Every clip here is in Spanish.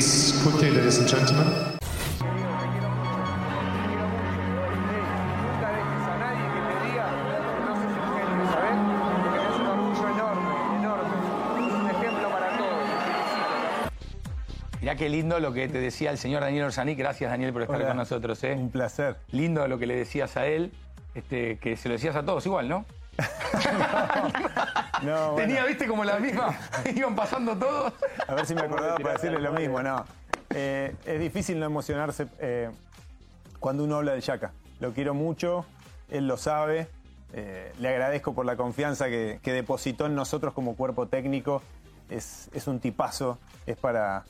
please, quickly, ladies and gentlemen. Nunca dejes a nadie que te diga que no sos un genio, ¿sabes? Que tenés un orgullo enorme, enorme. Un ejemplo para todos. Te felicito. Mirá qué lindo lo que te decía el señor Daniel Orsani. Gracias, Daniel, por estar Hola. con nosotros. ¿eh? Un placer. Lindo lo que le decías a él, este, que se lo decías a todos igual, ¿no? No, bueno, Tenía, viste, como la misma. Iban pasando todos. a ver si me acordaba para decirle lo mismo, no. Eh, es difícil no emocionarse eh, cuando uno habla de Yaka. Lo quiero mucho, él lo sabe. eh, le agradezco por la confianza que, que depositó en nosotros como cuerpo técnico. Es, es un tipazo, es para,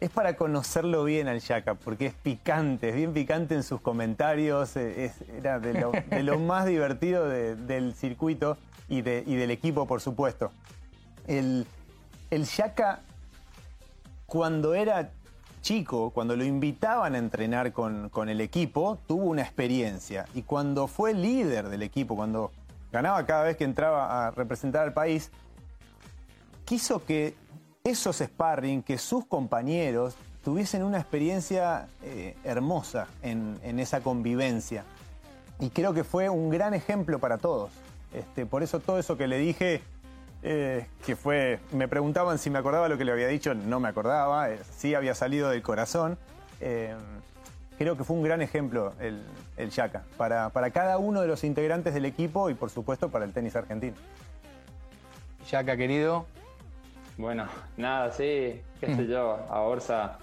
es para conocerlo bien al Yaka, porque es picante, es bien picante en sus comentarios, eh, es- era de lo, de lo más divertido de- del circuito y, de- y del equipo, por supuesto. El, el Yaka, cuando era chico, cuando lo invitaban a entrenar con, con el equipo, tuvo una experiencia. Y cuando fue líder del equipo, cuando ganaba cada vez que entraba a representar al país, quiso que esos sparring, que sus compañeros tuviesen una experiencia eh, hermosa en, esa convivencia. Y creo que fue un gran ejemplo para todos. Este, por eso todo eso que le dije, eh, que fue, me preguntaban si me acordaba lo que le había dicho, no me acordaba, eh, sí había salido del corazón. Creo que fue un gran ejemplo el, el para, para cada uno de los integrantes del equipo y por supuesto para el tenis argentino. Yaca, querido. Bueno, nada, sí, qué sé yo, a Orsa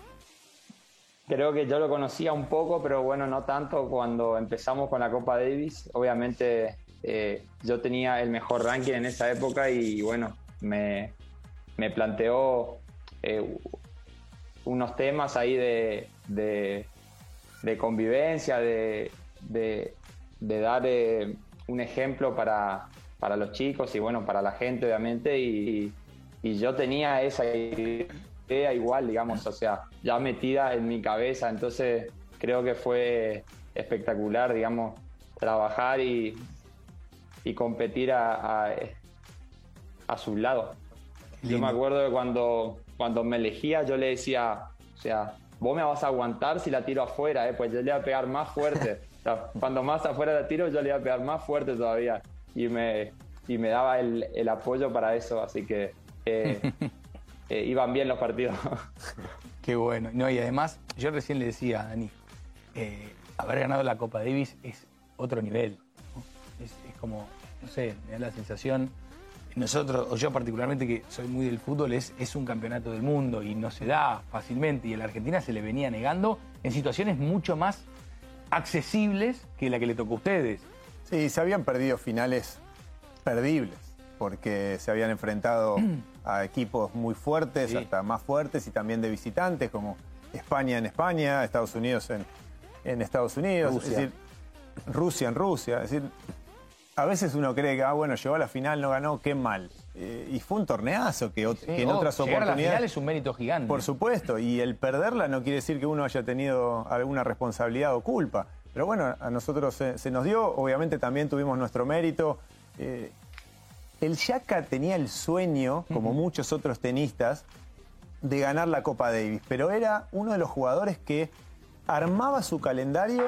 creo que yo lo conocía un poco, pero bueno, no tanto cuando empezamos con la Copa Davis. Obviamente eh, yo tenía el mejor ranking en esa época y bueno, me, me planteó eh, unos temas ahí de, de, de convivencia, de, de, de dar eh, un ejemplo para, para los chicos y bueno, para la gente obviamente y, y yo tenía esa idea igual, digamos, o sea, ya metida en mi cabeza, entonces creo que fue espectacular, digamos, trabajar y, y competir a, a, a su lado. Yo me acuerdo de cuando, cuando me elegía, yo le decía, o sea, vos me vas a aguantar si la tiro afuera, ¿eh? pues yo le iba a pegar más fuerte. O sea, cuando más afuera la tiro, yo le iba a pegar más fuerte todavía. Y me, y me daba el, el apoyo para eso, así que eh, eh, iban bien los partidos. Qué bueno. No, y además, yo recién le decía a Dani, eh, haber ganado la Copa Davis es otro nivel. ¿no? Es, es como, no sé, me da la sensación, nosotros, o yo particularmente que soy muy del fútbol, es, es un campeonato del mundo y no se da fácilmente. Y a la Argentina se le venía negando en situaciones mucho más accesibles que la que le tocó a ustedes. Sí, se habían perdido finales perdibles, porque se habían enfrentado a equipos muy fuertes, Sí. hasta más fuertes, y también de visitantes, como España en España, Estados Unidos en, en Estados Unidos, Rusia. es decir, Rusia en Rusia. Es decir, a veces uno cree que, ah, bueno, llegó a la final, no ganó, qué mal. Eh, y fue un torneazo que, ot- Sí, que en oh, otras llegar a la oportunidades... final es un mérito gigante. Por supuesto, y el perderla no quiere decir que uno haya tenido alguna responsabilidad o culpa. Pero bueno, a nosotros se, se nos dio, obviamente también tuvimos nuestro mérito. Eh, el Yaka tenía el sueño, como muchos otros tenistas, de ganar la Copa Davis, pero era uno de los jugadores que armaba su calendario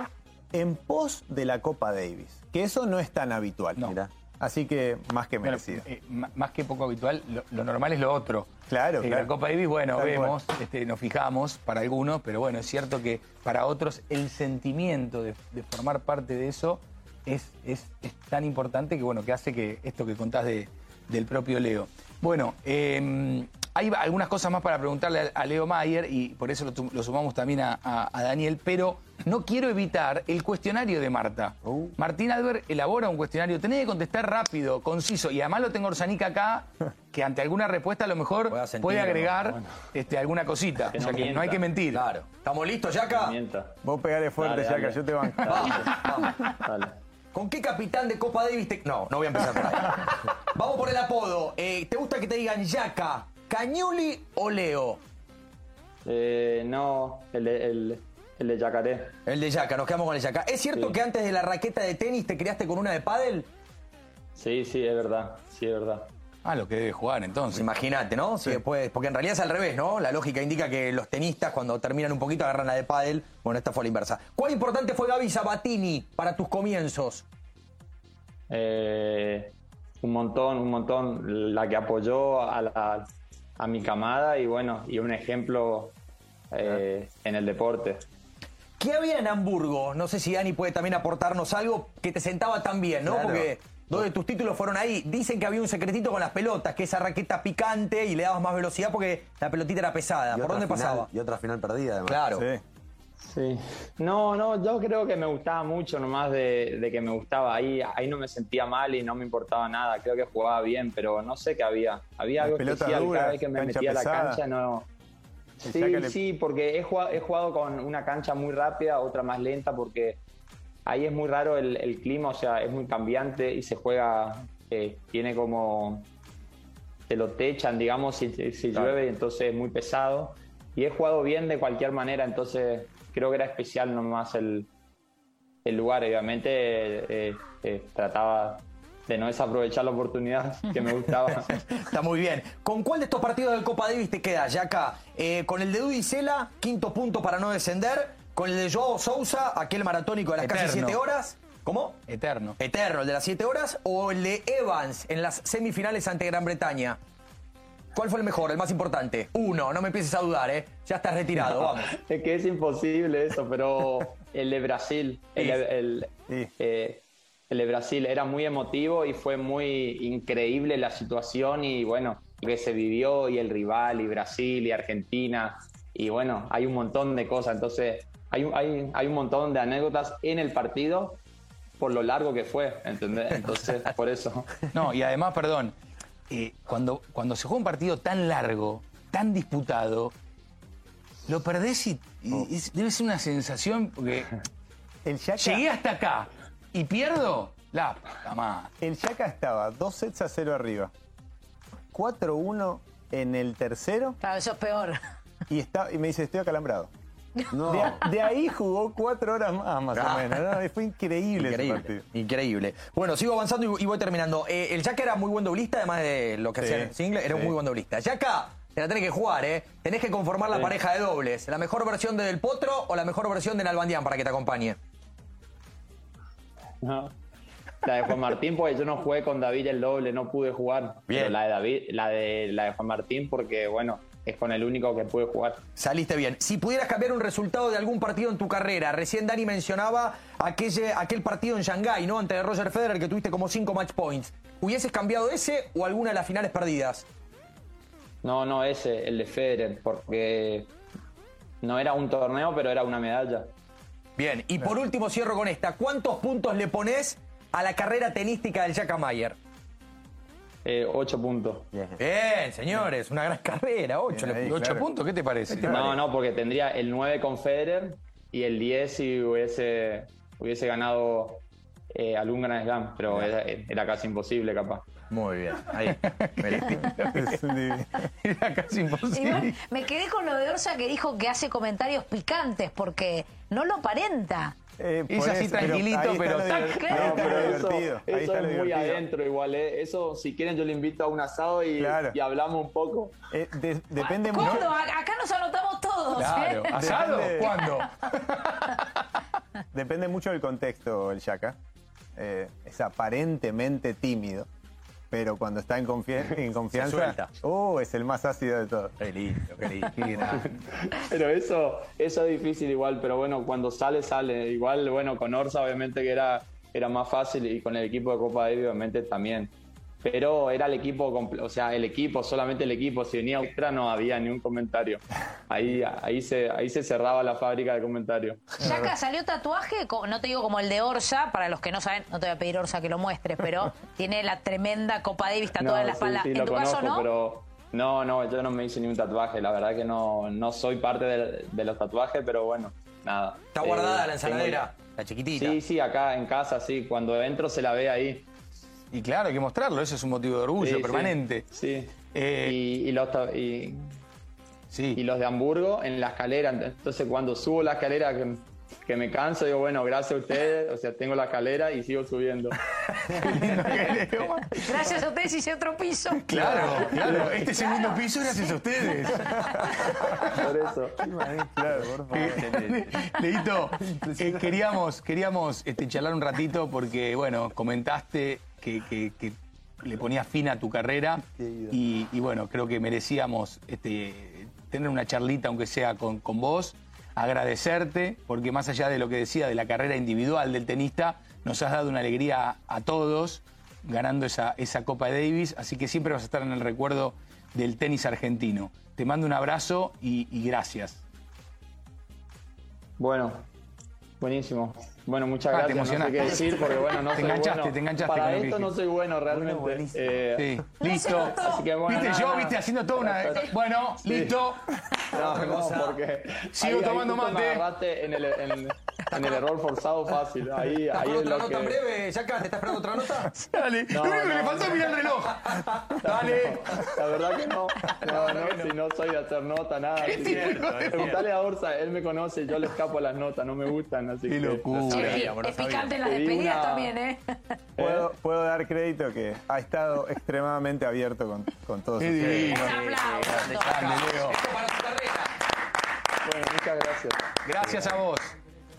en pos de la Copa Davis, que eso no es tan habitual. No. Mirá. Así que más que Bueno, merecido. eh, más que poco habitual, lo, lo normal es lo otro. Claro, Eh, claro. La Copa Davis, bueno, vemos, este, nos fijamos para algunos, pero bueno, es cierto que para otros el sentimiento de, de formar parte de eso es, es- es tan importante que bueno, que hace que esto que contás de- del propio Leo. Bueno, eh, hay algunas cosas más para preguntarle a, Leo Mayer y por eso lo, sumamos también a, a- a Daniel, pero no quiero evitar el cuestionario de Marta. Uh. Martín Albert elabora un cuestionario, tenés que contestar rápido, conciso, y además lo tengo Orsanica acá, que ante alguna respuesta a lo mejor sentir, puede ¿no? agregar Bueno. este, alguna cosita. Que o no sea que no mienta. hay que mentir. Claro. ¿Estamos listos, Yaka? Mienta. Vos pegale fuerte, dale. yo te banco. Vamos, vamos. Dale. ¿Con qué capitán de Copa Davis te... No, no voy a empezar por ahí. Vamos por el apodo. Eh, ¿Te gusta que te digan Yaka, Cañuli o Leo? Eh, no, el de, el, el de Yacaré. El de Yaka, nos quedamos con el Yaka. ¿Es cierto Sí. que antes de la raqueta de tenis te criaste con una de pádel? Sí, sí, es verdad. Sí, es verdad. Ah, lo que debe jugar entonces. Imagínate, ¿no? Si después, porque en realidad es al revés, ¿no? La lógica indica que los tenistas cuando terminan un poquito agarran la de pádel. Bueno, esta fue la inversa. ¿Cuán importante fue Gaby Sabatini para tus comienzos? Eh, un montón, un montón. La que apoyó a, la- a mi camada y bueno, y un ejemplo eh, en el deporte. ¿Qué había en Hamburgo? No sé si Dani puede también aportarnos algo que te sentaba tan bien, ¿no? Claro. Porque dos de tus títulos fueron ahí. Dicen que había un secretito con las pelotas, que esa raqueta picante y le dabas más velocidad porque la pelotita era pesada. ¿Por dónde final- pasaba? Y otra final perdida, además. Claro. Sí. Sí. No, no, yo creo que me gustaba mucho nomás de, de que me gustaba. Ahí, ahí no me sentía mal y no me importaba nada. Creo que jugaba bien, pero no sé qué había. Había algo especial duras, cada vez que me metía a la cancha. No. Sí, le- sí, porque he jugado, he jugado con una cancha muy rápida, otra más lenta, porque ahí es muy raro el, el clima, o sea, es muy cambiante y se juega, eh, tiene como, te lo techan, digamos, si, si llueve, y entonces es muy pesado. Y he jugado bien de cualquier manera, entonces creo que era especial nomás el, el lugar. Obviamente eh, eh, trataba de no desaprovechar la oportunidad que me gustaba. Está muy bien. ¿Con cuál de estos partidos del Copa Davis te quedas, Yaca? Eh, ¿Con el de Dudicela, quinto punto para no descender? ¿Con el de Joao Sousa, aquel maratónico de las casi Eterno. siete horas? ¿Cómo? Eterno. Eterno, el de las 7 horas, o el de Evans en las semifinales ante Gran Bretaña. ¿Cuál fue el mejor, el más importante? Uno, no me empieces a dudar, ¿eh? Ya estás retirado, vamos. Es que es imposible eso, pero el de Brasil, el, el- Sí. eh, el de Brasil era muy emotivo y fue muy increíble la situación y bueno, lo que se vivió y el rival y Brasil y Argentina y bueno, hay un montón de cosas, entonces hay, un- hay, hay un montón de anécdotas en el partido por lo largo que fue, ¿entendés? Entonces, por eso. No, y además, perdón, eh, cuando, cuando se juega un partido tan largo, tan disputado, lo perdés y, y es- debe ser una sensación, porque El Chaca, llegué hasta acá y pierdo, la puta madre. el Chaca estaba dos sets a cero arriba, 4-1 en el tercero Claro, eso es peor. y, está, y me dice, estoy acalambrado. No. De, ahí jugó cuatro horas más, más Ah. o menos. ¿no? Fue increíble, ese Increíble, partido. increíble. Bueno, sigo avanzando y, y voy terminando. Eh, el Jack era muy buen doblista, además de lo que Sí, hacía en single, era un muy buen doblista. Yaka, te la tenés que jugar, ¿eh? Tenés que conformar la Sí. pareja de dobles. ¿La mejor versión de Del Potro o la mejor versión de Nalbandián para que te acompañe? No. La de Juan Martín, porque yo no jugué con David el doble, no pude jugar. Bien. Pero la de David, la de la de Juan Martín, porque bueno, es con el único que pude jugar. Saliste bien. Si pudieras cambiar un resultado de algún partido en tu carrera, recién Dani mencionaba aquel, aquel partido en Shanghái, ¿no? Ante Roger Federer que tuviste como cinco match points. ¿Hubieses cambiado ese o alguna de las finales perdidas? No, no, ese, el de Federer, porque no era un torneo, pero era una medalla. Bien, y por último cierro con esta. ¿Cuántos puntos le pones a la carrera tenística del Jack Mayer? Eh, ocho puntos. Bien, señores, una gran carrera, ocho. Bien ahí. ¿Ocho claro. puntos? ¿Qué te parece? No, no, porque tendría el 9 con Federer y el 10 si hubiese, hubiese ganado eh, algún Grand Slam, pero era, era casi imposible capaz. Muy bien, ahí. Era casi imposible. Igual, me quedé con lo de Orsa que dijo que hace comentarios picantes porque no lo aparenta. Eh, Es por así eso, pero tranquilito, ahí pero claro. No, eso, divertido. Ahí eso está lo es muy divertido. adentro igual, ¿eh? Eso, si quieren, yo le invito a un asado y, Claro. y hablamos un poco. Eh, de- depende mucho. ¿Cuándo? A- Acá nos anotamos todos. Claro. ¿eh? ¿Asado? Depende. ¿Cuándo? Depende mucho del contexto el Yaka. Eh, es aparentemente tímido, pero cuando está en, confia- en confianza, suelta. uh, es el más ácido de todos. Qué lindo, qué. Pero eso, eso es difícil igual, pero bueno, cuando sale, sale. Igual, bueno, con Orsa obviamente que era, era más fácil y con el equipo de Copa Davis obviamente también. Pero era el equipo, comple- o sea, el equipo, solamente el equipo. Si venía extra no había ni un comentario. Ahí, ahí, se, ahí se cerraba la fábrica de comentarios. Yaka, salió tatuaje, no te digo como el de Orsa, para los que no saben, no te voy a pedir Orsa que lo muestres, pero tiene la tremenda Copa Davis tatuada en la sí, espalda. sí, en lo tu caso, conozco, ¿no? pero no, no, yo no me hice ni un tatuaje. La verdad que no, no soy parte de, de los tatuajes, pero bueno, nada. Está guardada Eh, la tengo- ensaladera, la chiquitita. Sí, sí, acá en casa, sí. Cuando entro se la ve ahí. Y claro, hay que mostrarlo, eso es un motivo de orgullo Sí, permanente. Sí. Eh, y, y los, y, Sí. y los de Hamburgo en la escalera. Entonces, cuando subo la escalera, que, que me canso, digo, bueno, gracias a ustedes. O sea, tengo la escalera y sigo subiendo. Gracias a ustedes hice otro piso. Claro, claro. Este segundo piso gracias a ustedes. Por eso. Claro, por favor. Leito, eh, queríamos, queríamos este, charlar un ratito porque, bueno, comentaste que, que- que le ponías fin a tu carrera y, y, bueno, creo que merecíamos este, tener una charlita, aunque sea con, con vos, agradecerte, porque más allá de lo que decía de la carrera individual del tenista, nos has dado una alegría a todos ganando esa, esa Copa Davis, así que siempre vas a estar en el recuerdo del tenis argentino. Te mando un abrazo y- y gracias. Bueno, buenísimo. Bueno, muchas Ah, te gracias. No sé qué decir porque bueno, no Te soy enganchaste, bueno. te enganchaste Para esto no soy bueno realmente. Eh, Sí, listo. Así que bueno, viste nada, yo, viste, haciendo toda una. Bueno, listo. No, no, porque Sigo tomando justo mate. Me en el, en, en el error forzado fácil. Ahí, ¿Estás ahí es otra lo nota que. breve, Yaka? ¿Te estás esperando otra nota? Dale. No, lo único que no, le faltó es mirar el reloj. Dale. La verdad que no. No, no, si no soy de hacer nota, nada. Así que preguntale a Orsa, él me conoce, yo le escapo a las notas, no me gustan, así Qué que. locura. Es, es picante en las despedidas una- también, ¿eh? Puedo, puedo dar crédito que ha estado extremadamente abierto con, con todos Qué ustedes. para tu carrera. Bueno, muchas gracias. Gracias a vos.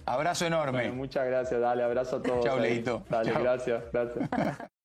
Abrazo enorme. Bueno, muchas gracias, dale, abrazo a todos. Chau. Leito. Dale, Chau. gracias, gracias.